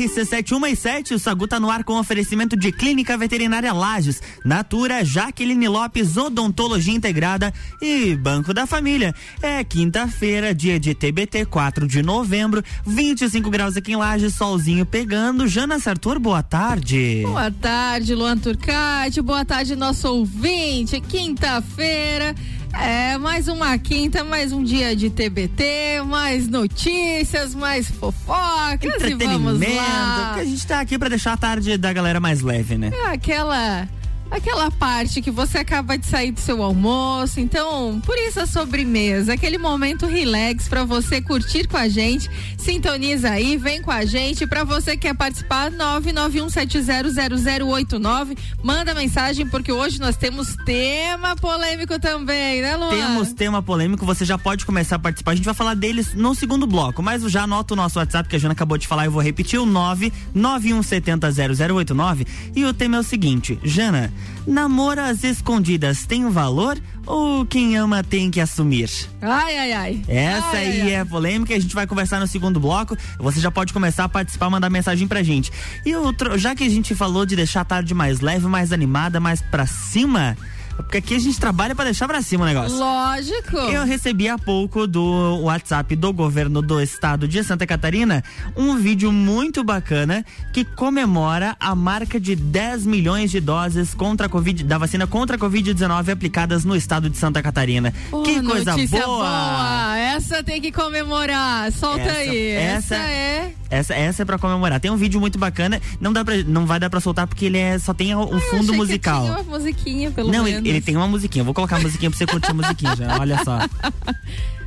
RC717, o Sagu tá no ar com oferecimento de Clínica Veterinária Lages, Natura, Jaqueline Lopes, Odontologia Integrada e Banco da Família. É quinta-feira, dia de TBT, 4 de novembro, 25 graus aqui em Lages, solzinho pegando. Jana Sartor, boa tarde. Boa tarde, Luan Turcati, boa tarde, nosso ouvinte. Quinta-feira. É, mais uma quinta, mais um dia de TBT, mais notícias, mais fofocas e vamos lá. Que a gente tá aqui para deixar a tarde da galera mais leve, né? É aquela aquela parte que você acaba de sair do seu almoço. Então, por isso a sobremesa, aquele momento relax para você curtir com a gente. Sintoniza aí, vem com a gente. Para você que quer participar, 991700089, manda mensagem porque hoje nós temos tema polêmico também, né, Luan? Temos tema polêmico, você já pode começar a participar. A gente vai falar deles no segundo bloco, mas já anota o nosso WhatsApp que a Jana acabou de falar, eu vou repetir o 991700089 e o tema é o seguinte, Jana, Namoro às escondidas tem um valor ou quem ama tem que assumir? Ai, ai, ai. Essa ai, aí ai, é polêmica, a gente vai conversar no segundo bloco. Você já pode começar a participar, mandar mensagem pra gente. E outro, já que a gente falou de deixar a tarde mais leve, mais animada, mais pra cima, porque aqui a gente trabalha para deixar pra cima o negócio. Lógico. Eu recebi há pouco do WhatsApp do governo do estado de Santa Catarina um vídeo muito bacana que comemora a marca de 10 milhões de doses contra a Covid, da vacina contra a Covid-19 aplicadas no estado de Santa Catarina. Oh, que coisa boa. boa! Essa tem que comemorar. Solta essa, aí. Essa, essa é essa, essa é pra comemorar. Tem um vídeo muito bacana, não dá pra, não vai dar pra soltar porque ele é, só tem um ah, fundo musical. uma musiquinha, pelo não, menos. Ele, ele tem uma musiquinha. Vou colocar a musiquinha pra você curtir a musiquinha já. Olha só.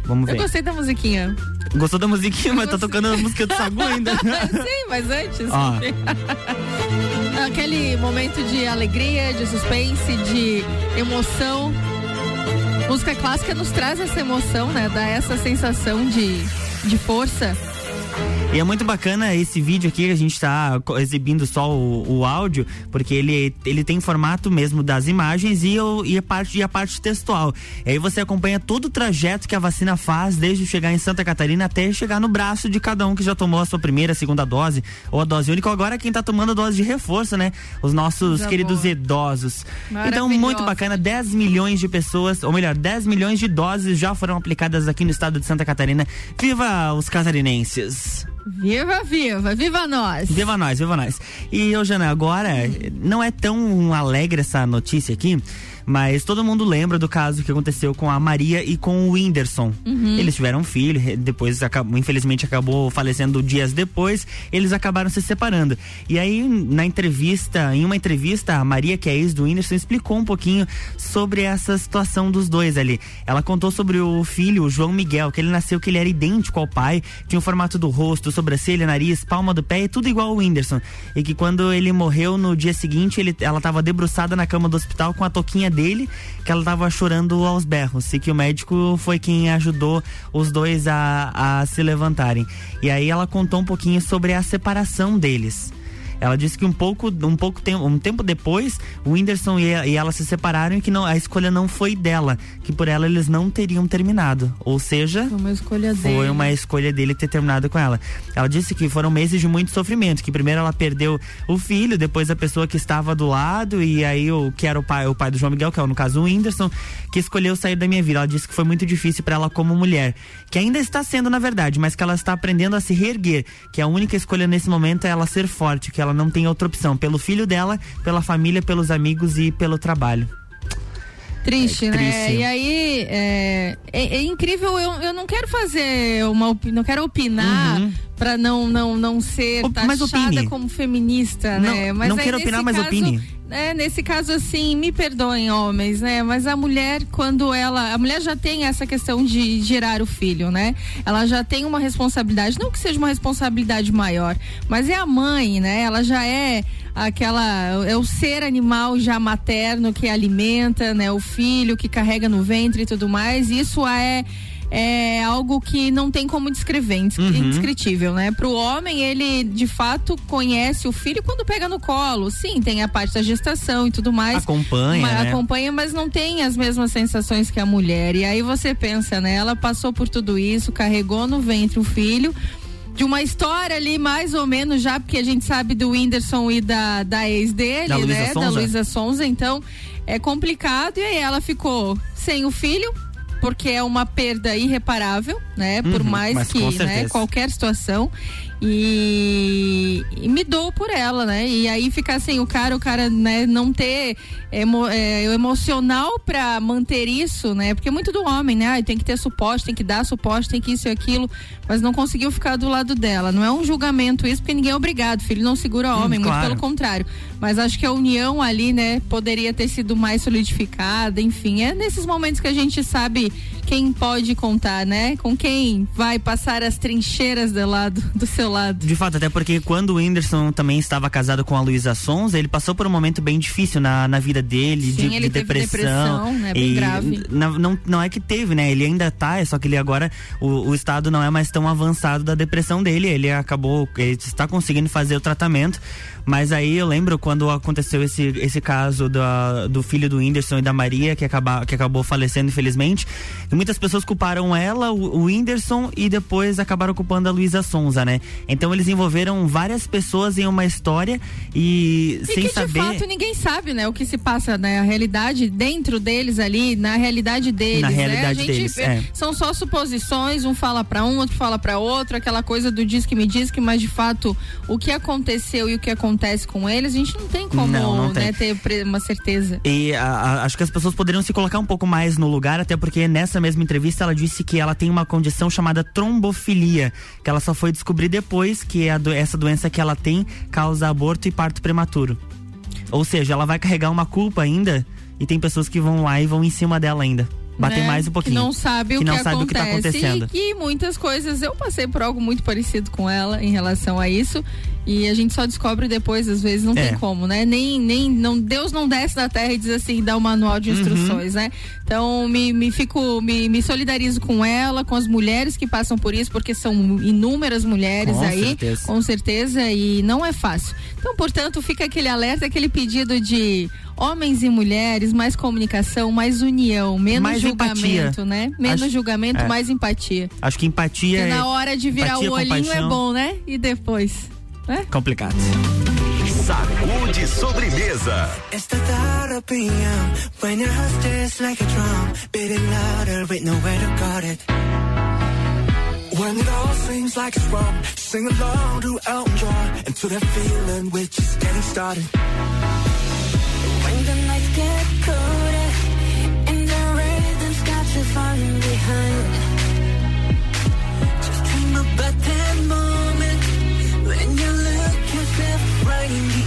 Vamos ver. Eu gostei da musiquinha. Gostou da musiquinha, mas tá tocando a música do Sagu ainda. Sim, mas antes. Ó. Aquele momento de alegria, de suspense, de emoção. Música clássica nos traz essa emoção, né? Dá essa sensação de, de força. E é muito bacana esse vídeo aqui, a gente está exibindo só o, o, áudio, porque ele, ele tem formato mesmo das imagens e, o, e, a parte, e a parte textual. E aí você acompanha todo o trajeto que a vacina faz, desde chegar em Santa Catarina até chegar no braço de cada um que já tomou a sua primeira, segunda dose, ou a dose única. Agora quem está tomando a dose de reforço, né? Os nossos queridos idosos. Então, muito bacana, 10 milhões de pessoas, ou melhor, 10 milhões de doses já foram aplicadas aqui no estado de Santa Catarina. Viva os catarinenses! Viva, viva, viva nós! Viva nós, viva nós. E, Jana, agora não é tão alegre essa notícia aqui, mas todo mundo lembra do caso que aconteceu com a Maria e com o Whindersson. Uhum. Eles tiveram um filho, depois infelizmente acabou falecendo dias depois, eles acabaram se separando. E aí, na entrevista, em uma entrevista, a Maria, que é ex do Whindersson, explicou um pouquinho sobre essa situação dos dois ali. Ela contou sobre o filho, o João Miguel, que ele nasceu que ele era idêntico ao pai, tinha o formato do rosto, sobrancelha, nariz, palma do pé, tudo igual ao Whindersson. E que quando ele morreu no dia seguinte, ele, ela estava debruçada na cama do hospital com a toquinha dele, que ela tava chorando aos berros, e que o médico foi quem ajudou os dois a, a se levantarem. E aí ela contou um pouquinho sobre a separação deles. Ela disse que um pouco, um pouco tempo, um tempo depois, o Whindersson e, e ela se separaram e que não, a escolha não foi dela, que por ela eles não teriam terminado. Ou seja, foi uma escolha foi dele. uma escolha dele ter terminado com ela. Ela disse que foram meses de muito sofrimento, que primeiro ela perdeu o filho, depois a pessoa que estava do lado e aí o que era o pai, o pai do João Miguel, que é no caso o Whindersson, que escolheu sair da minha vida. Ela disse que foi muito difícil para ela como mulher, que ainda está sendo na verdade, mas que ela está aprendendo a se reerguer, que a única escolha nesse momento é ela ser forte, que ela não tem outra opção, pelo filho dela, pela família, pelos amigos e pelo trabalho. Triste, É né? triste. E aí, é, é- é incrível, eu, eu não quero fazer uma não quero opinar Uhum. pra não, não, não ser Op- taxada opine. como feminista, Não- né? Mas não quero opinar, mas caso, opine. É, nesse caso, assim, me perdoem, homens, né? Mas a mulher, quando ela. A mulher já tem essa questão de gerar o filho, né? Ela já tem uma responsabilidade, não que seja uma responsabilidade maior, mas é a mãe, né? Ela já é aquela. É o ser animal já materno que alimenta, né? O filho que carrega no ventre e tudo mais. Isso é é algo que não tem como descrever, uhum. indescritível, né? Pro homem, ele de fato conhece o filho quando pega no colo. Sim, tem a parte da gestação e tudo mais. Acompanha. Mas, né? Acompanha, mas não tem as mesmas sensações que a mulher. E aí você pensa, né? Ela passou por tudo isso, carregou no ventre o filho de uma história ali, mais ou menos, já porque a gente sabe do Whindersson e da, da ex dele, da né? Sonza. Da Luísa Sonza. Então, é complicado. E aí ela ficou sem o filho, porque é uma perda irreparável, né? Por uhum, mais que, né, qualquer situação. E, e, me dou por ela, né? E aí ficar sem o cara, o cara, né, não ter emo, é, emocional para manter isso, né? Porque é muito do homem, né? Ah, tem que ter suporte, tem que dar suporte, tem que isso e aquilo, mas não conseguiu ficar do lado dela. Não é um julgamento isso, porque ninguém é obrigado, filho não segura homem, hum, claro. muito pelo contrário. Mas acho que a união ali, né, poderia ter sido mais solidificada, enfim, é nesses momentos que a gente sabe quem pode contar, né? Com quem vai passar as trincheiras do lado do seu lado. De fato, até porque quando o Whindersson também estava casado com a Luísa Sons, ele passou por um momento bem difícil na, na vida dele, Sim, de, de depressão. depressão né? Bem grave. Não, não, não é que teve, né? Ele ainda tá, é só que ele agora, o, o estado não é mais tão avançado da depressão dele. Ele acabou, ele está conseguindo fazer o tratamento. Mas aí eu lembro quando aconteceu esse, esse caso da, do filho do Whindersson e da Maria, que, acaba, que acabou falecendo, infelizmente. E muitas pessoas culparam ela, o, o Whindersson, e depois acabaram culpando a Luísa Sonza, né? Então eles envolveram várias pessoas em uma história e, e sem que, saber. De fato, ninguém sabe, né? O que se passa, né? A realidade dentro deles ali, na realidade deles. Na né? realidade né? deles. Vê, é. São só suposições, um fala para um, outro fala para outro, aquela coisa do diz que me diz que, mas de fato, o que aconteceu e o que acontece com eles, a gente não tem como não, não né, tem. ter uma certeza. E a, a, acho que as pessoas poderiam se colocar um pouco mais no lugar, até porque nessa mesma entrevista ela disse que ela tem uma condição chamada trombofilia, que ela só foi descobrir depois que a, essa doença que ela tem causa aborto e parto prematuro. Ou seja, ela vai carregar uma culpa ainda e tem pessoas que vão lá e vão em cima dela ainda bater né? mais um pouquinho. Que não sabe, que o, não que sabe acontece. o que tá acontecendo. E, e muitas coisas, eu passei por algo muito parecido com ela em relação a isso. E a gente só descobre depois, às vezes, não é. tem como, né? Nem, nem, não, Deus não desce da terra e diz assim, dá um manual de uhum. instruções, uhum. né? Então, me, me fico, me, me solidarizo com ela, com as mulheres que passam por isso, porque são inúmeras mulheres com aí, certeza. com certeza, e não é fácil. Então, portanto, fica aquele alerta, aquele pedido de homens e mulheres, mais comunicação, mais união, menos mais julgamento, empatia. né? Menos Acho, julgamento, é. mais empatia. Acho que empatia. Porque na hora de virar empatia, o olhinho é compaixão. é bom, né? E depois. Né? Complicado. Sacude sobremesa. It's the thought of being young when your heart just like a drum, beating louder with nowhere to guard it. When it all seems like it's wrong, sing along to Elton John until that feeling we're just getting started. When the nights get colder and the rhythm's got you falling behind, just dream about that moment Thank you.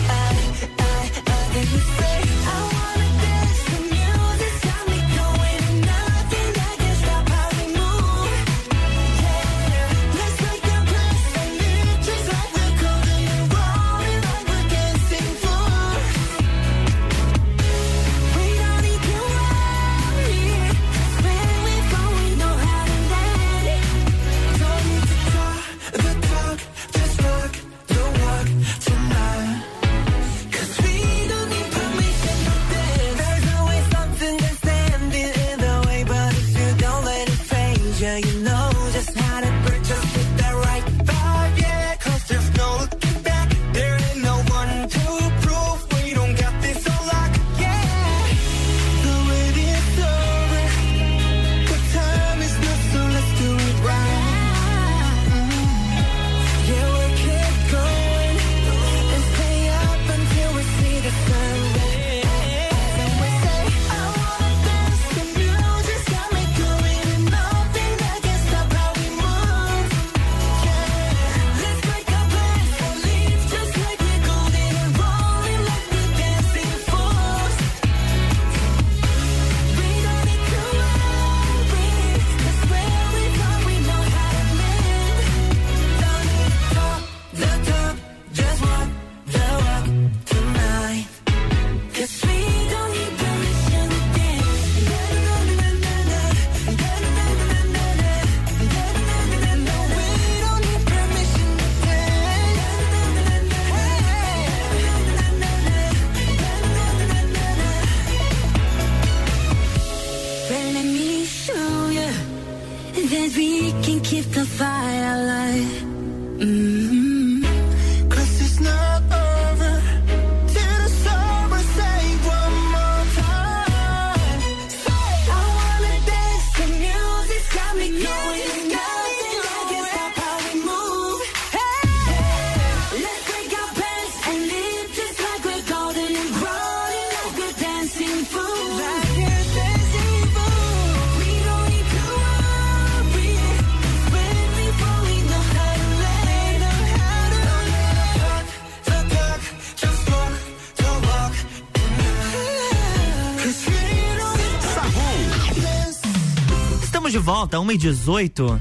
Volta, 1 e 18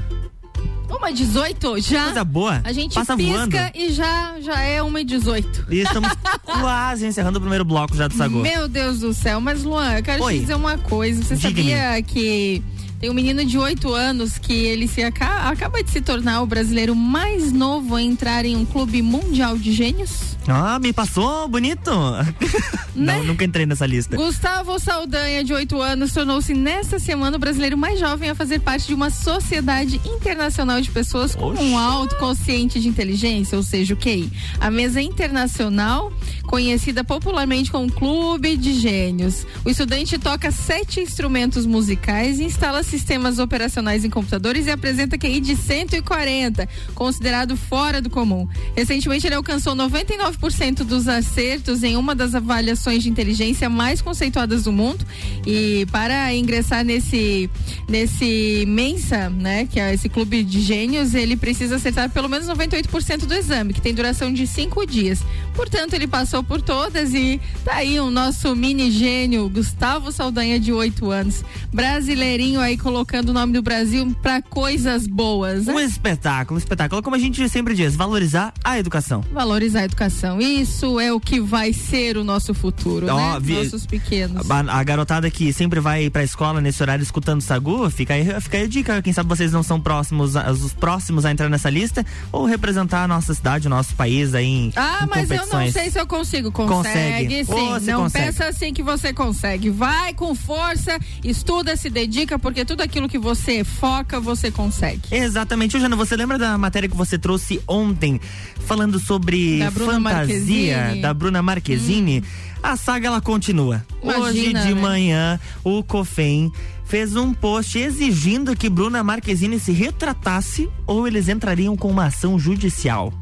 Uma 18 já. Coisa boa. A gente Passa pisca voando. e já, já é uma e 18. E estamos quase encerrando o primeiro bloco já do Sagu. Meu Deus do céu, mas Luan, eu quero Oi. te dizer uma coisa. Você sabia que tem um menino de 8 anos que ele se aca- acaba de se tornar o brasileiro mais novo a entrar em um clube mundial de gênios? Ah, me passou bonito. Né? Não, nunca entrei nessa lista. Gustavo Saldanha, de 8 anos, tornou-se nesta semana o brasileiro mais jovem a fazer parte de uma sociedade internacional de pessoas com um alto consciente de inteligência, ou seja, o QI. A mesa internacional, conhecida popularmente como Clube de Gênios. O estudante toca sete instrumentos musicais, instala sistemas operacionais em computadores e apresenta QI de 140, considerado fora do comum. Recentemente, ele alcançou 99% dos acertos em uma das avaliações de inteligência mais conceituadas do mundo. E para ingressar nesse nesse Mensa, né, que é esse clube de gênios, ele precisa acertar pelo menos 98% do exame, que tem duração de cinco dias. Portanto, ele passou por todas e tá aí o nosso mini gênio, Gustavo Saldanha, de 8 anos. Brasileirinho aí colocando o nome do Brasil para coisas boas, né? Um espetáculo, um espetáculo. Como a gente sempre diz, valorizar a educação. Valorizar a educação. Isso é o que vai ser o nosso futuro, Ó, né? vi- Nossos pequenos. A, a garotada que sempre vai pra escola nesse horário escutando Sagu, fica aí, fica aí a dica. Quem sabe vocês não são próximos, os próximos a entrar nessa lista ou representar a nossa cidade, o nosso país aí em, Ah, em mas eu não sei se eu consigo. Consegue, Consegue. sim. Não consegue. pensa assim que você consegue. Vai com força, estuda, se dedica, porque tudo aquilo que você foca, você consegue. Exatamente. Jana, você lembra da matéria que você trouxe ontem, falando sobre Da fantasia Marquezine? da Bruna Marquezine? A saga ela continua. Hoje Imagina, de né? manhã, o COFEM fez um post exigindo que Bruna Marquezine se retratasse ou eles entrariam com uma ação judicial.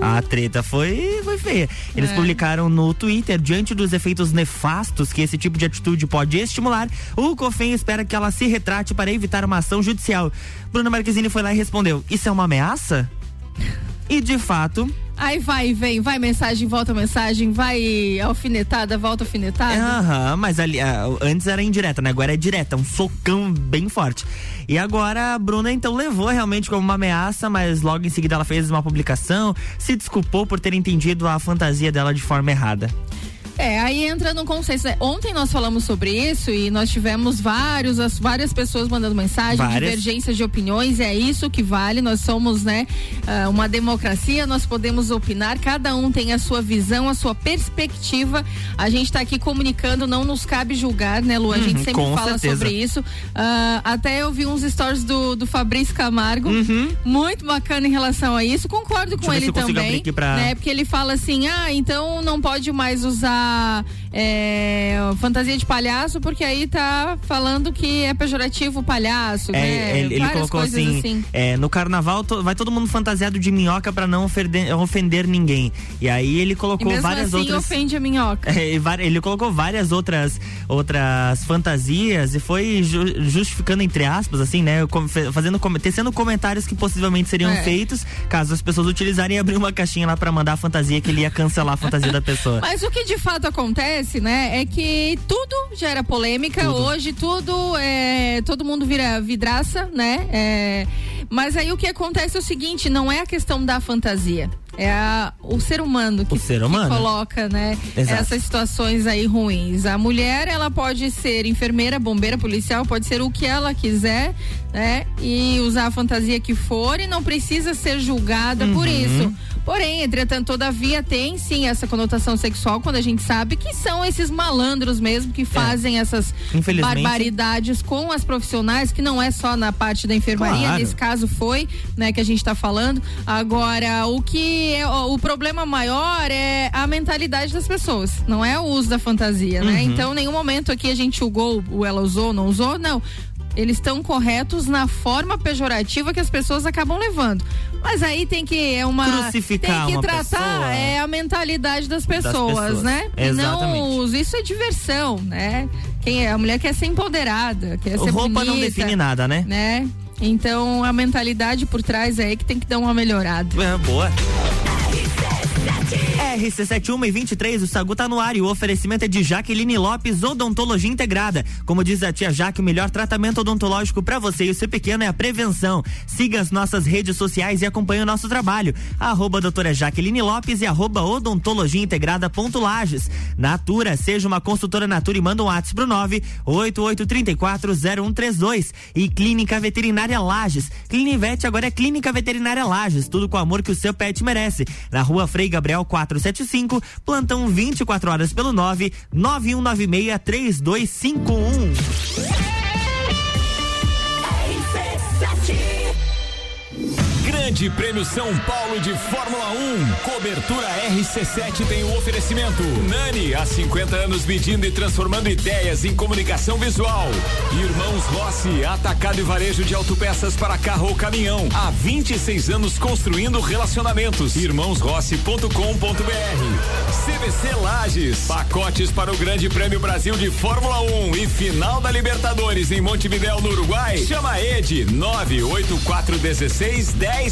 A treta foi, foi feia. Eles É. publicaram no Twitter, diante dos efeitos nefastos que esse tipo de atitude pode estimular, o COFEM espera que ela se retrate para evitar uma ação judicial. Bruna Marquezine foi lá e respondeu: Isso é uma ameaça? E de fato, Aí vai e vem, vai mensagem, volta mensagem, vai alfinetada, volta alfinetada. aham, mas ali, ah, antes era indireta, né? Agora é direta, um socão bem forte. E agora a Bruna então levou realmente como uma ameaça, mas logo em seguida ela fez uma publicação, se desculpou por ter entendido a fantasia dela de forma errada. É, aí entra no consenso. né? Ontem nós falamos sobre isso e nós tivemos vários, as, várias pessoas mandando mensagem, Várias. divergências de opiniões, é isso que vale. Nós somos, né, ah, uma democracia, nós podemos opinar, cada um tem a sua visão, a sua perspectiva. A gente está aqui comunicando, não nos cabe julgar, né, Lu? A gente Uhum, sempre fala certeza. sobre isso. Ah, até eu vi uns stories do, do Fabrício Camargo, muito bacana em relação a isso. Concordo com Uhum. Deixa ele também. pra- né? Porque ele fala assim: ah, então não pode mais usar una é, fantasia de palhaço, porque aí tá falando que é pejorativo o palhaço. É, né? ele, ele colocou coisas assim, é, no carnaval to- vai todo mundo fantasiado de minhoca pra não ofender, ofender ninguém. E aí ele colocou várias assim outras. ofende a minhoca. É, ele colocou várias outras outras fantasias e foi ju- justificando entre aspas assim, né, fazendo tecendo comentários que possivelmente seriam É. feitos caso as pessoas utilizarem e abrir uma caixinha lá pra mandar a fantasia que ele ia cancelar a fantasia da pessoa. Mas o que de fato acontece, né, é que tudo gera polêmica. Tudo. Hoje tudo é, todo mundo vira vidraça, né? É, mas aí o que acontece é o seguinte, não é a questão da fantasia. É a- o ser humano que, ser que humano. coloca, né, Exato. essas situações aí ruins. A mulher, ela pode ser enfermeira, bombeira, policial, pode ser o que ela quiser, né? E usar a fantasia que for e não precisa ser julgada por Uhum. isso. Porém, entretanto, todavia tem sim essa conotação sexual quando a gente sabe que são esses malandros mesmo que fazem essas É. Infelizmente. barbaridades com as profissionais, que não é só na parte da enfermaria, Claro. nesse caso foi, né, que a gente tá falando. Agora, o que é o, problema maior é a mentalidade das pessoas, não é o uso da fantasia, né? Uhum. Então, em nenhum momento aqui a gente julgou o ela usou, não usou, não. Eles estão corretos na forma pejorativa que as pessoas acabam levando. Mas aí tem que é uma Crucificar tem que uma tratar pessoa. é a mentalidade das pessoas, pessoas. né? E Exatamente. não os- isso é diversão, né? Quem é a mulher quer ser empoderada, quer ser Roupa bonita, não define nada, né? né? Então a mentalidade por trás é aí que tem que dar uma melhorada. É, boa. RC71 e 23, o Sagu tá no ar e o oferecimento é de Jaqueline Lopes Odontologia Integrada. Como diz a tia Jaque, o melhor tratamento odontológico para você e o seu pequeno é a prevenção. Siga as nossas redes sociais e acompanhe o nosso trabalho. Arroba doutora Jaqueline Lopes e arroba odontologia integrada ponto Lages. Natura, seja uma consultora Natura e manda um WhatsApp pro 988340132 e Clínica Veterinária Lages. Clinivete agora é Clínica Veterinária Lages, tudo com o amor que o seu pet merece. Na rua Frei Gabriel 475, plantão 24 horas pelo 9 9196 3251. Grande Prêmio São Paulo de Fórmula 1. Cobertura RC7 tem o oferecimento. Nani, há 50 anos medindo e transformando ideias em comunicação visual. Irmãos Rossi, atacado e varejo de autopeças para carro ou caminhão. Há 26 anos construindo relacionamentos. Irmãosrossi.com.br. CVC Lages, pacotes para o Grande Prêmio Brasil de Fórmula 1 e final da Libertadores em Montevidéu, no Uruguai. Chama Ed 98416 10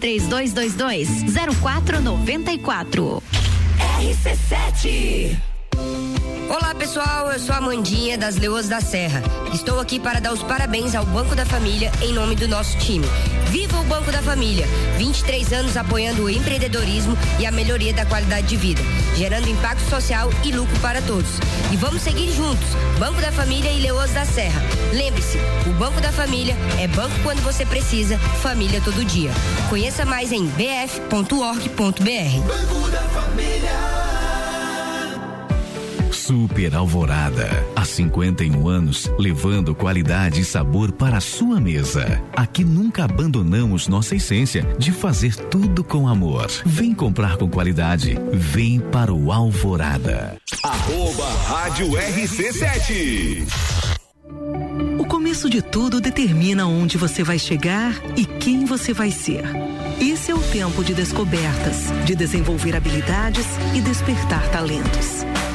3222 0494. RC7 Olá pessoal, eu sou a Mandinha das Leoas da Serra. Estou aqui para dar os parabéns ao Banco da Família em nome do nosso time. Banco da Família! 23 anos apoiando o empreendedorismo e a melhoria da qualidade de vida, gerando impacto social e lucro para todos. E vamos seguir juntos, Banco da Família e Leoas da Serra. Lembre-se, o Banco da Família é banco quando você precisa, família todo dia. Conheça mais em bf.org.br. Banco da Família. Super Alvorada. Há 51 anos, levando qualidade e sabor para a sua mesa. Aqui nunca abandonamos nossa essência de fazer tudo com amor. Vem comprar com qualidade. Vem para o Alvorada. Arroba Rádio RC7. O começo de tudo determina onde você vai chegar e quem você vai ser. Esse é o tempo de descobertas, de desenvolver habilidades e despertar talentos.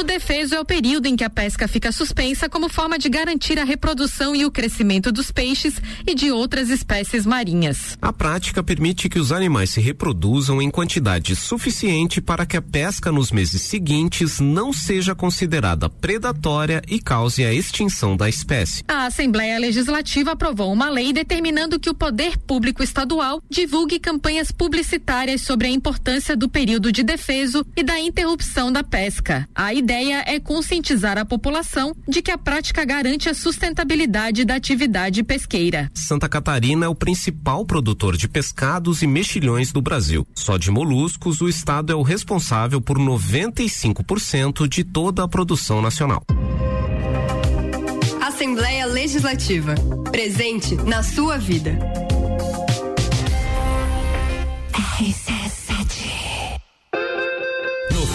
O defeso é o período em que a pesca fica suspensa como forma de garantir a reprodução e o crescimento dos peixes e de outras espécies marinhas. A prática permite que os animais se reproduzam em quantidade suficiente para que a pesca nos meses seguintes não seja considerada predatória e cause a extinção da espécie. A Assembleia Legislativa aprovou uma lei determinando que o poder público estadual divulgue campanhas publicitárias sobre a importância do período de defeso e da interrupção da pesca. A ideia ideia é conscientizar a população de que a prática garante a sustentabilidade da atividade pesqueira. Santa Catarina é o principal produtor de pescados e mexilhões do Brasil. Só de moluscos, o estado é o responsável por 95% de toda a produção nacional. Assembleia Legislativa. Presente na sua vida. No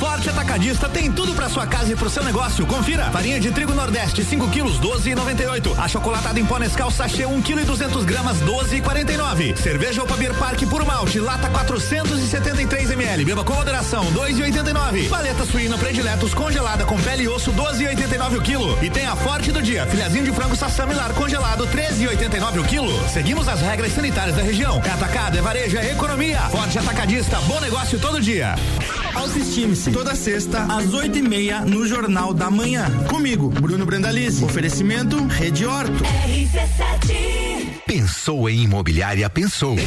Forte Atacadista tem tudo para sua casa e pro seu negócio. Confira. Farinha de trigo Nordeste 5 quilos 12,98. A chocolatada em pó Nescau sachê 1 kg e 200 gramas 12,49. Cerveja Opa Beer Park puro malte lata 473 ml. Beba com moderação 2,89. Paleta suína prediletos congelada com pele e osso 12,89 o quilo. E tem a Forte do dia, filhazinho de frango sassamilar congelado 13,89 o quilo. Seguimos as regras sanitárias da região. É atacado, é varejo, é economia. Forte Atacadista, bom negócio todo dia. Autoestime-se. Toda sexta, às oito e meia, no Jornal da Manhã. Comigo, Bruno Brandalize. Oferecimento Rede Horto. RC7. Pensou em imobiliária, pensou.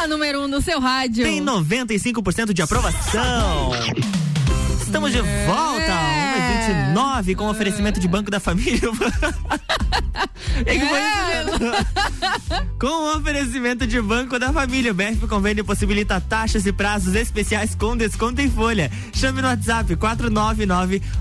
A número um no seu rádio. Tem 95% de aprovação. Estamos de volta, É. 1h29, com oferecimento de Banco da Família. É com o oferecimento de Banco da Família, o BF Convênio possibilita taxas e prazos especiais com desconto em folha. Chame no WhatsApp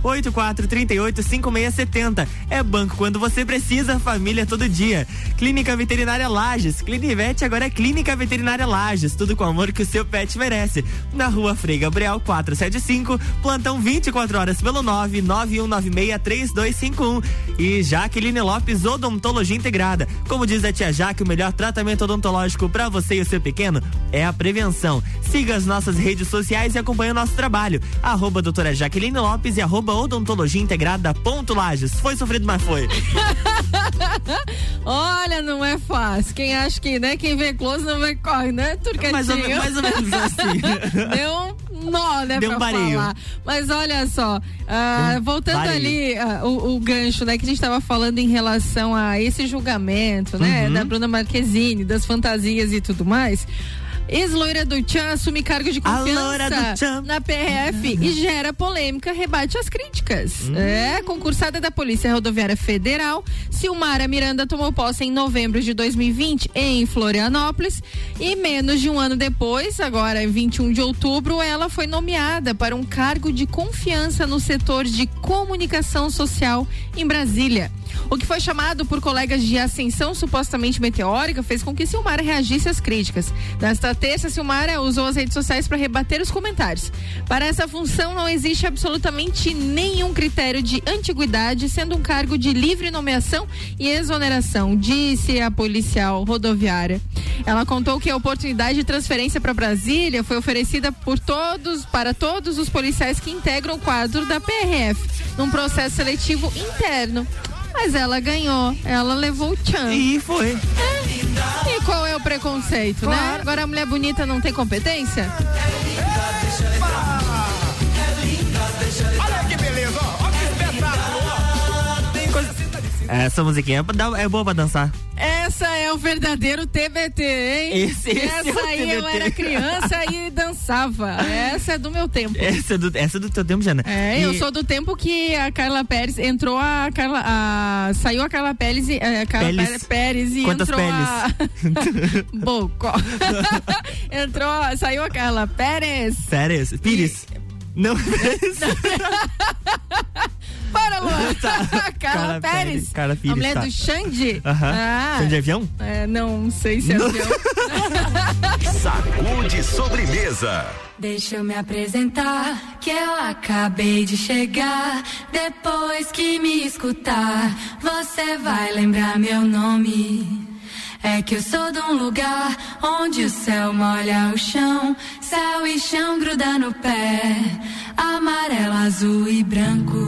499-8438-5670. É banco quando você precisa, família todo dia. Clínica Veterinária Lages. Clinivete agora é Clínica Veterinária Lages. Tudo com o amor que o seu pet merece. Na rua Frei Gabriel 475, plantão 24 horas pelo 991963251. E Jaqueline Lopes Odontologia Integrada. Como diz a tia Jaque, o melhor tratamento odontológico para você e o seu pequeno é a prevenção. Siga as nossas redes sociais e acompanhe o nosso trabalho. Arroba doutora Jaqueline Lopes e arroba odontologia integrada ponto Lages. Foi sofrido, mas foi. Olha, não é fácil. Quem acha que, né? Quem vê close não vê corre, né? Turquetinho. Mais ou, mais ou menos assim. Deu um nó, né? Deu pra um falar. Mas olha só, um voltando ali, ah, o, o gancho, né? Que a gente tava falando em relação a esse julgamento, né? Uhum. Da Bruna Marquezine, das fantasias e tudo mais. Ex-loira do Tchan assume cargo de confiança na PRF e gera polêmica, rebate as críticas. Hum. É, concursada da Polícia Rodoviária Federal, Silmara Miranda tomou posse em novembro de 2020 em Florianópolis e menos de um ano depois, agora em 21 de outubro, ela foi nomeada para um cargo de confiança no setor de comunicação social em Brasília. O que foi chamado por colegas de ascensão supostamente meteórica fez com que Silmara reagisse às críticas. Nesta terça, Silmara usou as redes sociais para rebater os comentários. Para essa função, não existe absolutamente nenhum critério de antiguidade, sendo um cargo de livre nomeação e exoneração, disse a policial rodoviária. Ela contou que a oportunidade de transferência para Brasília foi oferecida por todos, para todos os policiais que integram o quadro da PRF, num processo seletivo interno. Mas ela ganhou, ela levou o tchan. E foi. E qual é o preconceito, né? Agora a mulher bonita não tem competência? Olha que Essa musiquinha é, é boa pra dançar. Essa é o verdadeiro TBT, hein? Esse- esse é Essa o aí eu TBT. era criança e dançava. Essa é do meu tempo. Essa é do, essa é do teu tempo, Jana. É, E- eu sou do tempo que a Carla Pérez entrou a Carla. A, saiu a Carla Pérez e. A Carla. Pérez, Pérez e Quantas entrou a. Bocó. entrou, saiu a Carla Pérez. Pérez. Pires. Não, Pérez. Para, Luan! Tá. Carla Pérez. Carla a Pires, mulher tá. do Xande. Aham. Ah, Xande de avião? É, não sei se é Não. avião. Sacude sobremesa. Deixa eu me apresentar, que eu acabei de chegar. Depois que me escutar, você vai lembrar meu nome. É que eu sou de um lugar onde o céu molha o chão, céu e chão gruda no pé, amarelo, azul e branco.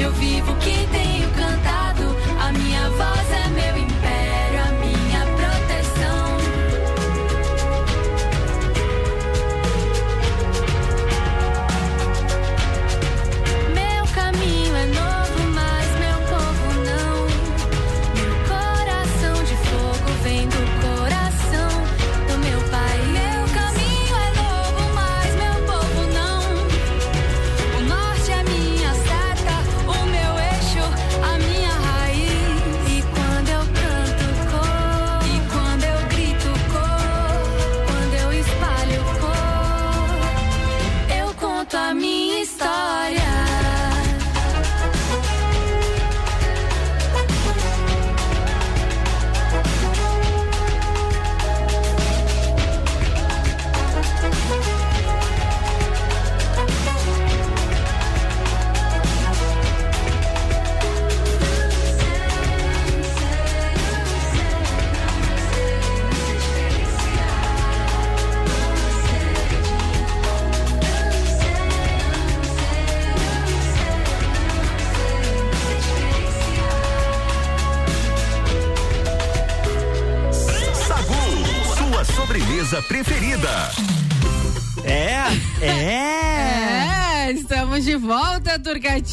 Eu vivo que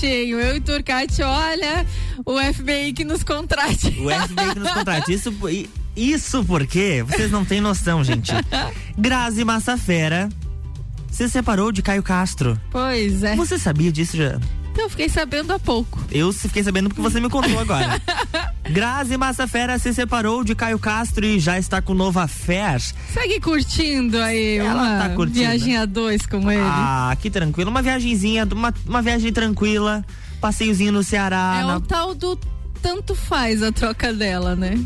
Eu e Turcati, olha, o FBI que nos contrate. O FBI que nos contrate. Isso, isso porque vocês não têm noção, gente. Grazi Massafera se separou de Caio Castro. Pois é. Você sabia disso já? Eu fiquei sabendo há pouco. Eu fiquei sabendo porque você me contou agora. Grazi Massafera se separou de Caio Castro e já está com Nova Fer. Segue curtindo aí Ela uma tá curtindo. viagem a dois com ele. Ah, que tranquilo. Uma viagenzinha, uma, uma viagem tranquila. Passeiozinho no Ceará. é na- o tal do tanto faz a troca dela, né?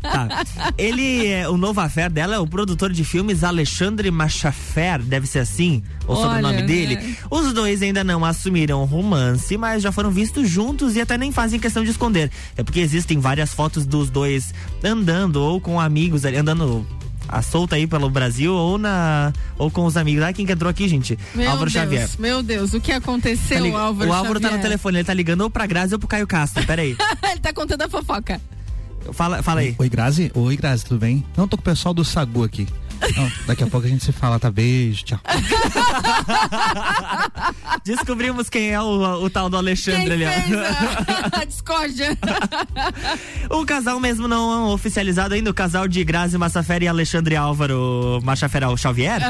Tá. Ele, é, o novo affair dela é o produtor de filmes Alexandre Machafer, deve ser assim, o sobrenome dele. né? Os dois ainda não assumiram romance, mas já foram vistos juntos e até nem fazem questão de esconder. É porque existem várias fotos dos dois andando ou com amigos ali, andando a solta aí pelo Brasil ou na ou com os amigos. Ah, quem que entrou aqui, gente? Meu Álvaro Deus, Xavier. meu Deus, o que aconteceu, Tá lig- Álvaro o Álvaro tá no Xavier? telefone, ele tá ligando ou pra Grazi ou pro Caio Castro. Peraí. ele tá contando a fofoca. Fala, fala aí. Oi, Grazi. Oi, Grazi, tudo bem? Não, tô com o pessoal do Sagu aqui. Não, daqui a pouco a gente se fala, tá? Beijo, tchau. Descobrimos quem é o, o tal do Alexandre ali. ó. a discórdia. O casal mesmo não oficializado ainda, o casal de Grazi Massafera e Alexandre Álvaro Machaferal Xavier.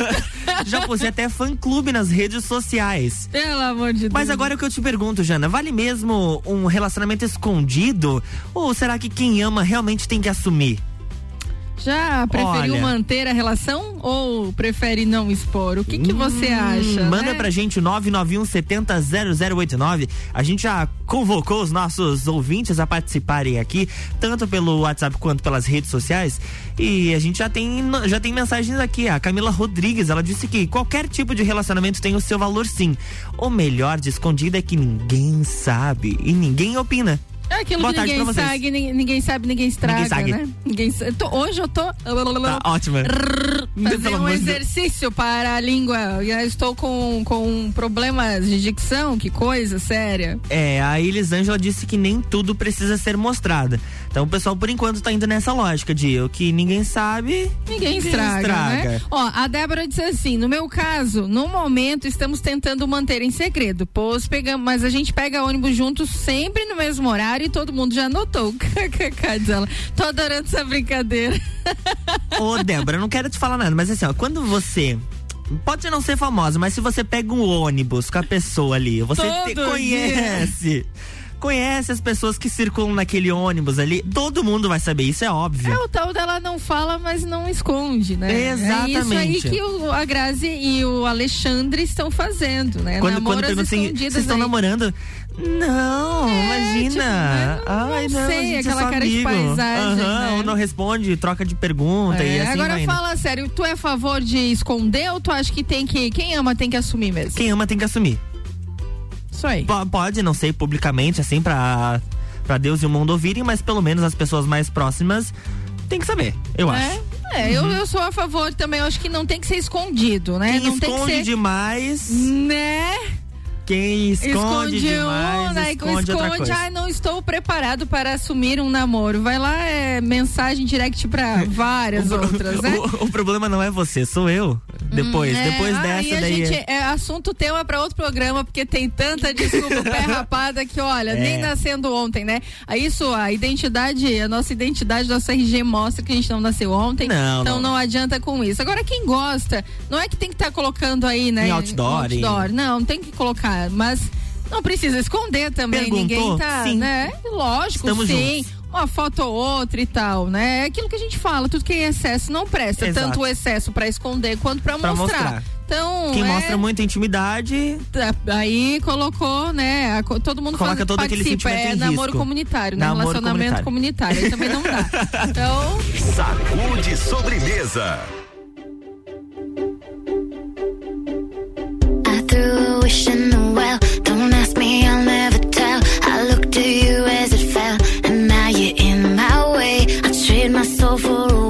Já possui até fã-clube nas redes sociais. Pelo amor de Deus. Mas agora é o que eu te pergunto, Jana, vale mesmo um relacionamento escondido? Ou será que quem ama realmente tem que assumir? Já preferiu Olha. manter a relação ou prefere não expor? O que, que você acha? Hum, Manda né? pra gente o 991 70 0089. A gente já convocou os nossos ouvintes a participarem aqui, tanto pelo WhatsApp quanto pelas redes sociais. E a gente já tem, já tem mensagens aqui. A Camila Rodrigues, ela disse que qualquer tipo de relacionamento tem o seu valor sim. O melhor de escondido é que ninguém sabe e ninguém opina. É aquilo Boa que ninguém sabe, ninguém, ninguém sabe, ninguém estraga, sabe. né? Ninguém tô- hoje eu tô Tá ótima. fazer um exercício para a língua. Já estou com, com problemas de dicção, que coisa séria. É, a Elisângela disse que nem tudo precisa ser mostrado. Então o pessoal, por enquanto, tá indo nessa lógica de o que ninguém sabe. Ninguém estraga, né? Ó, a Débora disse assim: no meu caso, no momento estamos tentando manter em segredo, pois pegamos, mas a gente pega ônibus juntos sempre no mesmo horário e todo mundo já notou. ela. Tô adorando essa brincadeira. Ô, Débora, não quero te falar nada, mas assim, ó, quando você pode não ser famosa, mas se você pega um ônibus com a pessoa ali, você te conhece. Conhece as pessoas que circulam naquele ônibus ali, todo mundo vai saber, isso é óbvio. É o tal dela não fala, mas não esconde, né? É isso aí Exatamente. que o, a Grazi e o Alexandre estão fazendo, né? Quando, quando Namoras perguntam assim, vocês estão aí. namorando? Não, imagina. tipo, Ai, não não, sei, a gente é aquela só cara de amigo. paisagem, Aham, né? Ou não responde, troca de pergunta e É, assim agora fala sério, tu é a favor de esconder ou tu acha que tem que. Quem ama tem que assumir mesmo? Quem ama tem que assumir. Isso aí. Po- Pode, não sei, publicamente, assim, pra, pra Deus e o mundo ouvirem, mas pelo menos as pessoas mais próximas têm que saber, eu É, acho. É, eu, eu sou a favor também, eu acho que não tem que ser escondido, né? Quem não tem que esconde ser. demais. Né? Quem esconde, demais, um, né? esconde, outra coisa. ah, não estou preparado para assumir um namoro. Vai lá, é mensagem direct pra várias outras, né? O, o problema não é você, sou eu. Depois, É, depois ah, dessa a daí. gente, é, assunto teu é pra outro programa, porque tem tanta desculpa pé rapada que, olha, É. nem nascendo ontem, né? Aí isso, a identidade, a nossa identidade, nosso RG mostra que a gente não nasceu ontem. Não, então não. não. adianta com isso. Agora, quem gosta, não é que tem que estar colocando aí, né? Em outdoor, em outdoor. Não, tem que colocar, mas não precisa esconder também. Perguntou? Ninguém tá, Sim. né? Lógico, Estamos sim. juntos. Uma foto ou outra e tal, né? É aquilo que a gente fala, tudo que é excesso não presta. Exato. Tanto o excesso pra esconder quanto pra, Pra mostrar. mostrar. Então, Quem é- mostra muita intimidade. Tá, Aí colocou, né? todo mundo Coloca faz- todo aquele participa. sentimento É em namoro risco. comunitário, né? Namoro Relacionamento comunitário. Aí também não dá. Então, Sacude sobremesa. I threw wish in the well. Don't ask me, I'll never tell. I looked at you as it fell, and now you're in my way. I trade my soul for a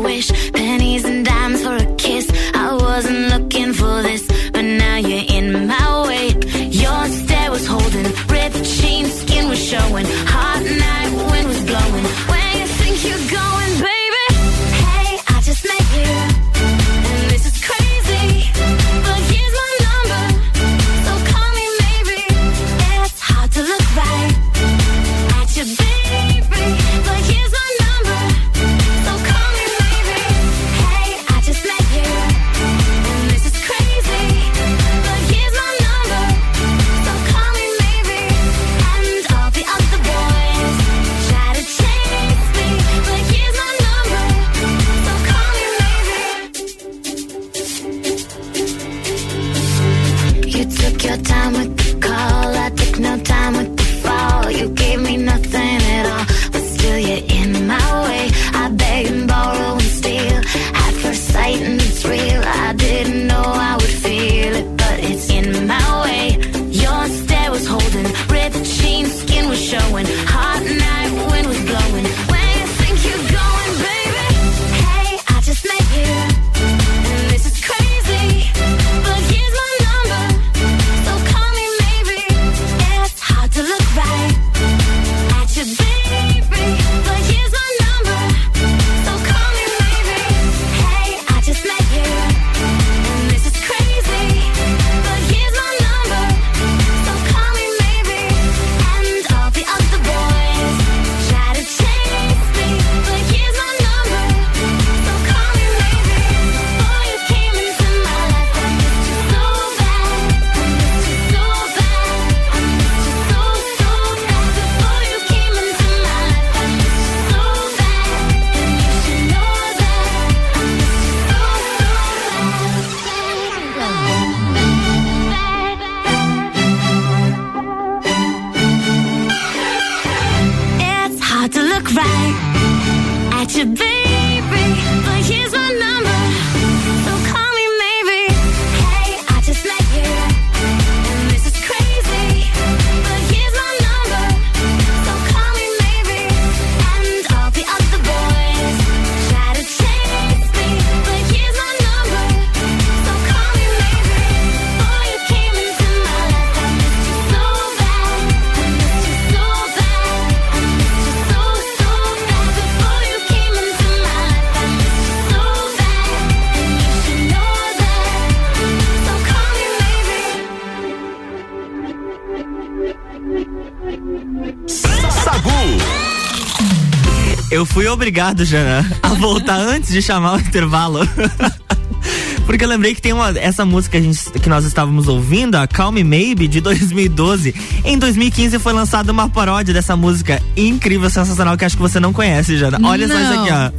look right at you, baby. But here's my number. Eu fui obrigado, Jana, a voltar antes de chamar o intervalo. Porque eu lembrei que tem uma, essa música que, a gente, que nós estávamos ouvindo, a Calm Me Maybe, de 2012. Em 2015 foi lançada uma paródia dessa música incrível, sensacional, que acho que você não conhece, Jana. Olha só isso aqui, ó.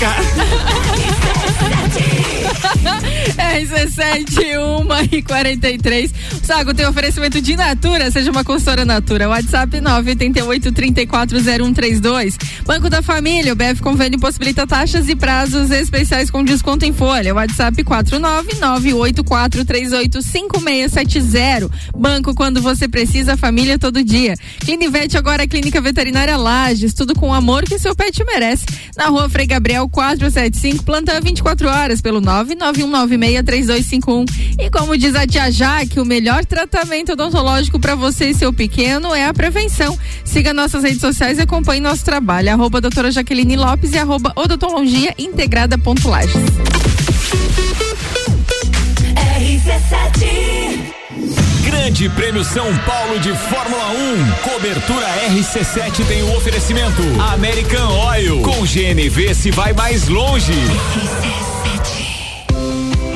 música. RC7, 1 e 43. Sago tem oferecimento de Natura, seja uma consultora Natura. WhatsApp 988 340132. Banco da Família, o BF Convênio possibilita taxas e prazos especiais com desconto em folha. WhatsApp 49984385670. Banco quando você precisa, família todo dia. Clinivete agora Clínica Veterinária Lages, tudo com o amor que seu pet merece. Na rua Frei Gabriel 475, plantão 24 horas pelo 991963251. E como diz a tia Jaque, o melhor tratamento odontológico para você e seu pequeno é a prevenção. Siga nossas redes sociais e acompanhe nosso trabalho. Arroba doutora Jaqueline Lopes e arroba odontologia integrada ponto Lages. Grande Prêmio São Paulo de Fórmula 1. Cobertura RC7 tem o oferecimento. American Oil. Com GNV se vai mais longe.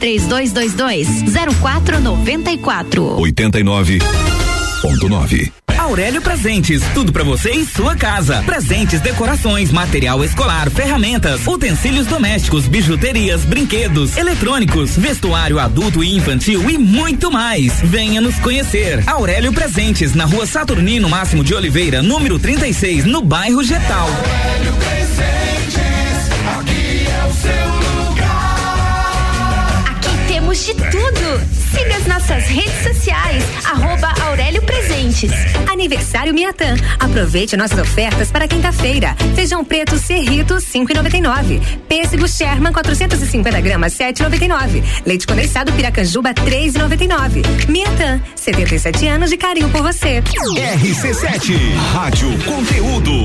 3222 0494. 89.9. Aurélio Presentes, tudo pra você em sua casa. Presentes, decorações, material escolar, ferramentas, utensílios domésticos, bijuterias, brinquedos, eletrônicos, vestuário adulto e infantil e muito mais. Venha nos conhecer. Aurélio Presentes, na rua Saturnino Máximo de Oliveira, número 36, no bairro Getal. Aurélio Presentes, de tudo. Siga as nossas redes sociais, arroba Aurélio Presentes. Aniversário Miatã. Aproveite nossas ofertas para quinta-feira. Feijão preto Cerrito, 5,99. Pêssego Sherman, 450 gramas, 7,99. Leite condensado Piracanjuba, 3,99. Miatã, 77 anos de carinho por você. RC7, Rádio Conteúdo.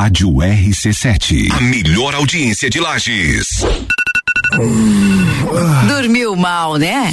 Rádio RC7, a melhor audiência de Lages. Dormiu mal, né?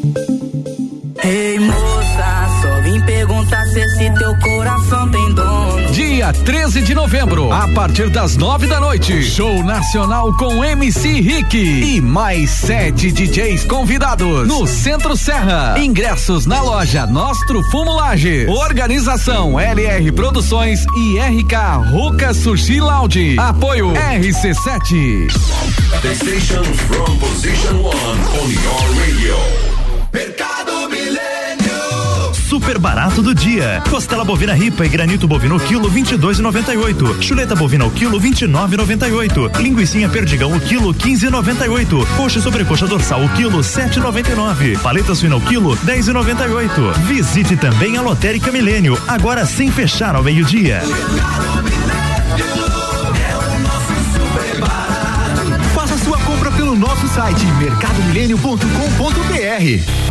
Ei moça, só vim perguntar se esse teu coração tem dono. Dia 13 de novembro, a partir das nove da noite, show nacional com MC Rick e mais sete DJs convidados no Centro Serra. Ingressos na loja Nostro Fumulage. Organização LR Produções e RK Ruka Sushi Lounge. Apoio RC7. The station from position one on your radio. Mercado. Super barato do dia. Costela bovina ripa e granito bovino quilo 22,98. Chuleta bovina o quilo 29,98. Linguiça perdigão o quilo 15,98. Coxa e sobrecoxa dorsal o quilo 7,99. Paleta suína o quilo 10,98. Visite também a Lotérica Milênio, agora sem fechar ao meio-dia. Faça sua compra pelo nosso site mercadomilênio.com.br.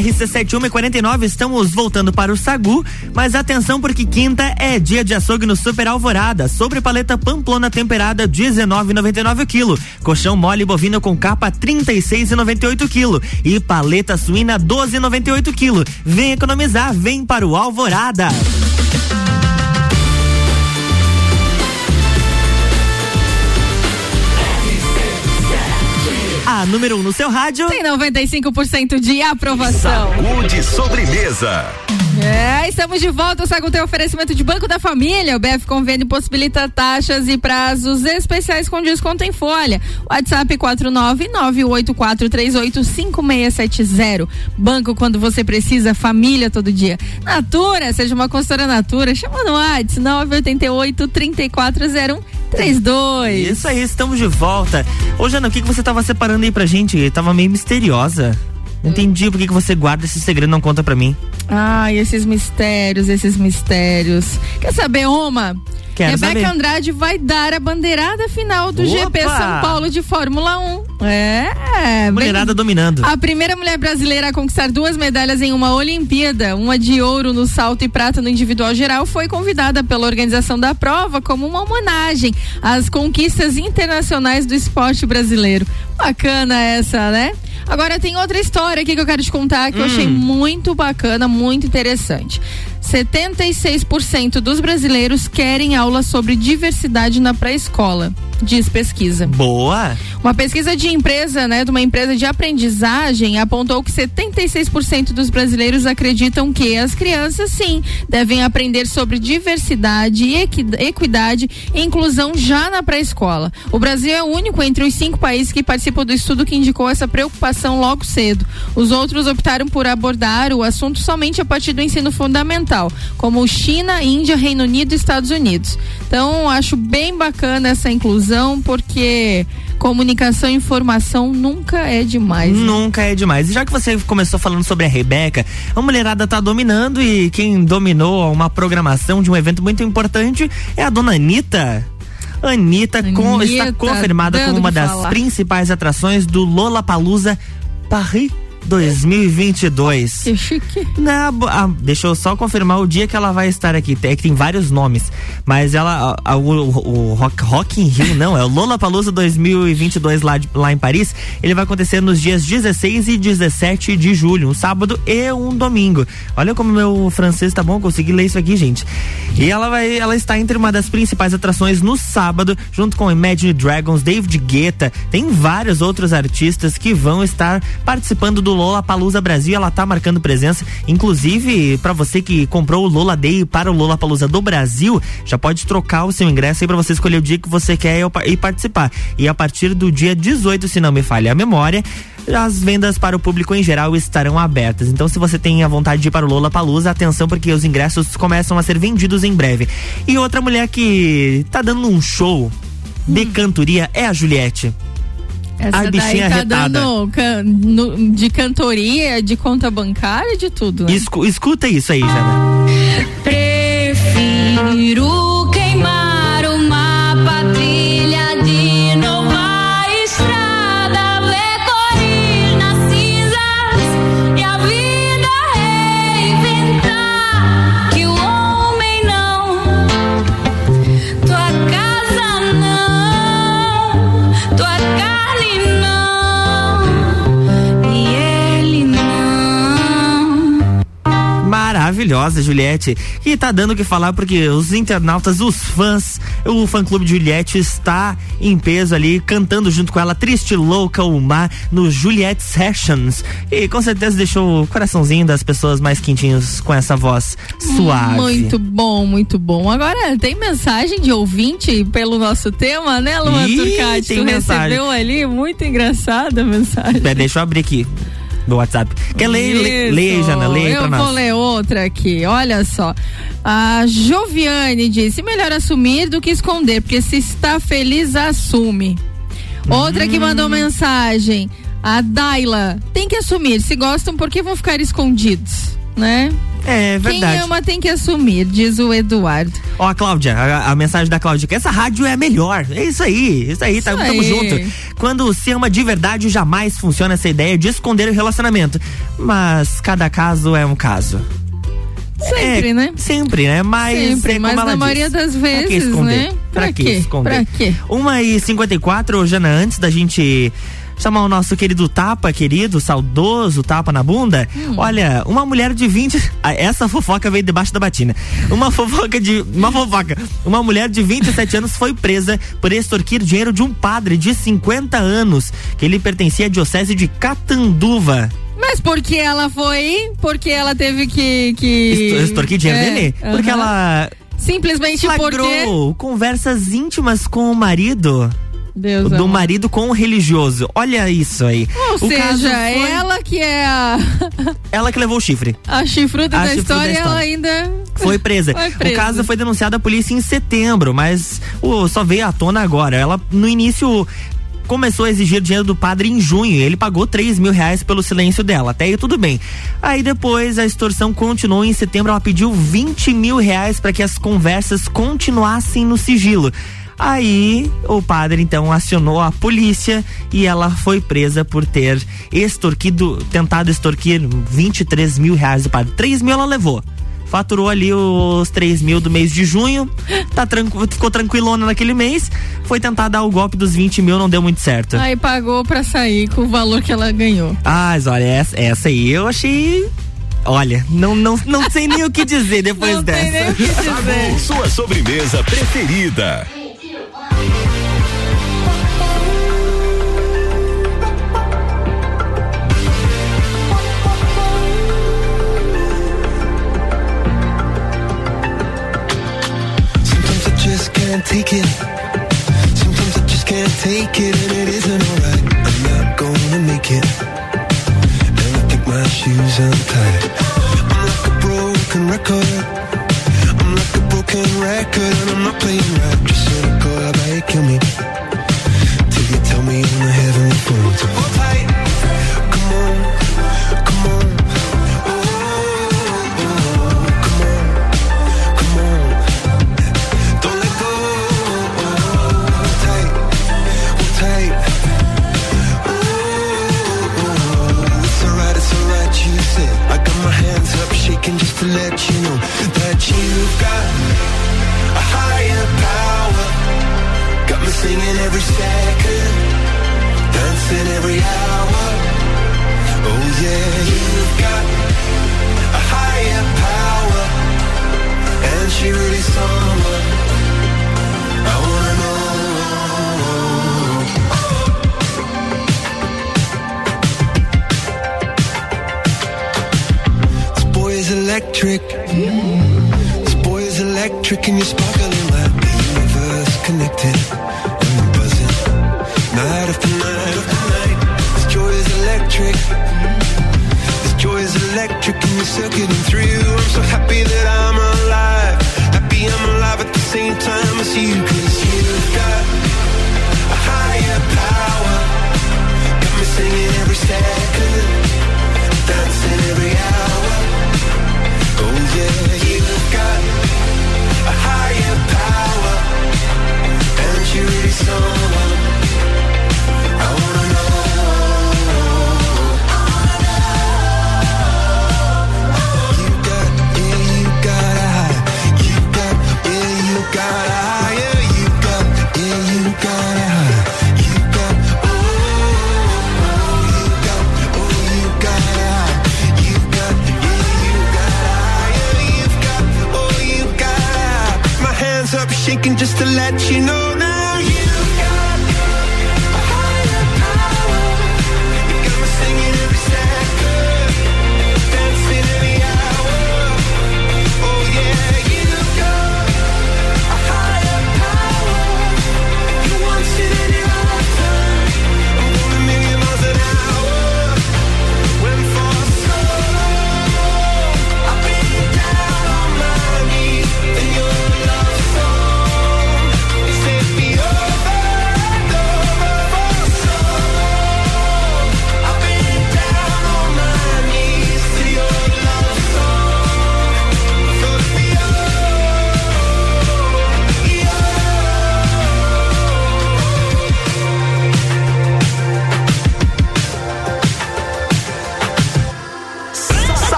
RC7149, estamos voltando para o Sagu, mas atenção porque quinta é dia de açougue no Super Alvorada, sobre paleta Pamplona temperada 19,99 o quilo, colchão mole bovino com capa 36,98 quilo e paleta suína 12,98 quilo. Vem economizar, vem para o Alvorada. A número 1 um no seu rádio. Tem 95% de aprovação. Saúde sobremesa. É, estamos de volta. O Sagu tem oferecimento de Banco da Família. O BF Convênio possibilita taxas e prazos especiais com desconto em folha. WhatsApp 49984385670. Banco quando você precisa, família todo dia. Natura, seja uma consultora Natura, chama no WhatsApp 988 3401 32. Isso aí, estamos de volta. Ô, Jana, o que, que você tava separando aí pra gente? Tava meio misteriosa. Não entendi por que, que você guarda esse segredo não conta pra mim. Ai, esses mistérios, esses mistérios. Quer saber uma? Quero Rebeca saber. Andrade vai dar a bandeirada final do Opa! GP São Paulo de Fórmula 1. É, Mulherada bem- dominando. A primeira mulher brasileira a conquistar duas medalhas em uma Olimpíada, uma de ouro no salto e prata no individual geral, foi convidada pela organização da prova como uma homenagem às conquistas internacionais do esporte brasileiro. Bacana essa, né? Agora tem outra história aqui que eu quero te contar que eu Hum. achei muito bacana, muito interessante. 76% dos brasileiros querem aula sobre diversidade na pré-escola, diz pesquisa. Boa. Uma pesquisa de empresa, né, de uma empresa de aprendizagem, apontou que 76% dos brasileiros acreditam que as crianças, sim, devem aprender sobre diversidade, equi- equidade e inclusão já na pré-escola. O Brasil é o único entre os cinco países que participam do estudo que indicou essa preocupação logo cedo. Os outros optaram por abordar o assunto somente a partir do ensino fundamental, como China, Índia, Reino Unido e Estados Unidos. Então, acho bem bacana essa inclusão, porque comunicação e informação nunca é demais. né? Nunca é demais. E já que você começou falando sobre a Rebeca, a mulherada tá dominando e quem dominou uma programação de um evento muito importante é a dona Anitta. Anitta, com- Anitta, está confirmada como uma das falar. principais atrações do Lollapalooza Paris 2022. Que chique. Não, bo- ah, deixa eu só confirmar o dia que ela vai estar aqui. É que tem vários nomes, mas ela, a- a- o, o, Rock, Rock in Rio não, é o Lollapalooza 2022 lá, de- lá em Paris. Ele vai acontecer nos dias 16 e 17 de julho, um sábado e um domingo. Olha como meu francês tá bom, consegui ler isso aqui, gente. E ela vai, ela está entre uma das principais atrações no sábado, junto com Imagine Dragons, David Guetta, tem vários outros artistas que vão estar participando do Lollapalooza Brasil, ela tá marcando presença, inclusive para você que comprou o Lola Day para o Lollapalooza do Brasil, já pode trocar o seu ingresso aí para você escolher o dia que você quer ir participar. E a partir do dia 18, se não me falha a memória, as vendas para o público em geral estarão abertas. Então, se você tem a vontade de ir para o Lola Palusa, atenção porque os ingressos começam a ser vendidos em breve. E outra mulher que tá dando um show de cantoria é a Juliette. Essa Ai, daí bichinha tá arretada. dando can- no- de cantoria, de conta bancária, de tudo. né? Escu- escuta isso aí, Jana. Prefiro maravilhosa, Juliette. E tá dando o que falar porque os internautas, os fãs, o fã clube de Juliette está em peso ali, cantando junto com ela, Triste Louca Uma, no Juliette Sessions. E com certeza deixou o coraçãozinho das pessoas mais quentinhos com essa voz suave. Muito bom, muito bom. Agora, tem mensagem de ouvinte pelo nosso tema, né, Luan Turcati? Tu mensagem. recebeu ali, muito engraçada a mensagem. Pera, deixa eu abrir aqui no WhatsApp. Quer ler? Lê, lê. Jana, lê Eu vou ler outra aqui, olha só. A Joviane disse: melhor assumir do que esconder, porque se está feliz, assume. Outra que Hum. mandou mensagem: a Daila, tem que assumir. Se gostam, por que vão ficar escondidos? Né? É verdade. Quem ama tem que assumir, diz o Eduardo. Ó, a Cláudia, a, a mensagem da Cláudia, que essa rádio é a melhor. É isso aí, isso aí, tá, Isso tamo aí. junto. Quando se ama de verdade, jamais funciona essa ideia de esconder o relacionamento. Mas cada caso é um caso. Sempre, É, né? Sempre, né? Mas, Sempre, é como mas ela na diz, maioria das pra que vezes, esconder? né? Pra, Pra que esconder? Pra quê? Uma e 54, Jana, antes da gente chamar o nosso querido Tapa, querido, saudoso Tapa na bunda. Hum. Olha, uma mulher de 20. Ah, Essa fofoca veio debaixo da batina. Uma fofoca de. Uma fofoca. Uma mulher de 27 anos foi presa por extorquir dinheiro de um padre de 50 anos, que ele pertencia à diocese de Catanduva. Mas porque ela foi, porque ela teve que. que... Extor- Extorquir dinheiro É, dele? Porque ela Simplesmente porque. flagrou conversas íntimas com o marido. Deus do amado. marido com o religioso. Olha isso aí. Ou o caso seja, foi ela que é a, ela que levou o chifre. a chifruda A da chifruda da história, ela história. ainda. Foi presa. Foi presa. O caso foi denunciado à polícia em setembro, mas o, só veio à tona agora. Ela, no início, começou a exigir dinheiro do padre em junho. Ele pagou 3 mil reais pelo silêncio dela. Até aí tudo bem. Aí depois a extorsão continuou. Em setembro, ela pediu 20 mil reais para que as conversas continuassem no sigilo. Aí o padre então acionou a polícia e ela foi presa por ter extorquido, tentado extorquir 23 mil reais do padre. 3 mil ela levou faturou ali os 3 mil do mês de junho, tá tranqu ficou tranquilona naquele mês, foi tentar dar o golpe dos 20 mil, não deu muito certo. Aí pagou pra sair com o valor que ela ganhou. Ah, mas olha, essa, essa aí eu achei. Olha, não, não, não sei nem o que dizer depois dessa. Sagu, sua sobremesa preferida. Sometimes I just can't shoes untied. I'm not gonna make it. I like a broken record broken record and I'm not playing right. Just in a call, kill me. Till you tell me I'm a heavenly fool. So hold tight. Come on, come on. I got my hands up shaking just to let you know that you've got a higher power. Got me singing every second, dancing every hour. Oh yeah, electric, and you're sparkling like the universe connected. And we're buzzing night after night after night. This joy is electric. This joy is electric, and you're circuiting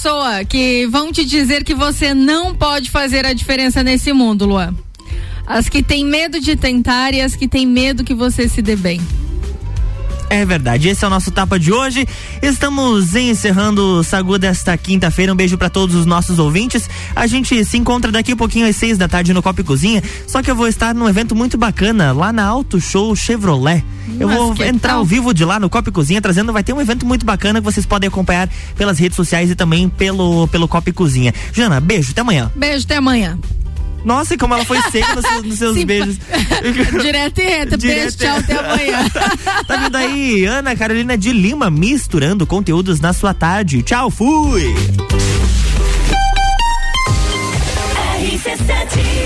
pessoa que vão te dizer que você não pode fazer a diferença nesse mundo, Luan. As que têm medo de tentar e as que têm medo que você se dê bem. É verdade, esse é o nosso tapa de hoje. Estamos encerrando o Sagu desta quinta-feira. Um beijo para todos os nossos ouvintes. A gente se encontra daqui a pouquinho às seis da tarde no Copa e Cozinha. Só que eu vou estar num evento muito bacana lá na Auto Show Chevrolet. Eu Mas vou que entrar tal? ao vivo de lá no Copa e Cozinha, trazendo, vai ter um evento muito bacana que vocês podem acompanhar pelas redes sociais e também pelo, pelo Copa e Cozinha. Jana, beijo, até amanhã. Beijo, até amanhã. Nossa, e como ela foi seca nos, seus- nos seus Sim, beijos. Direto e reto. Beijo, Direto e- tchau, até amanhã. Tá vindo aí, Ana Carolina de Lima, misturando conteúdos na sua tarde. Tchau, fui! RC7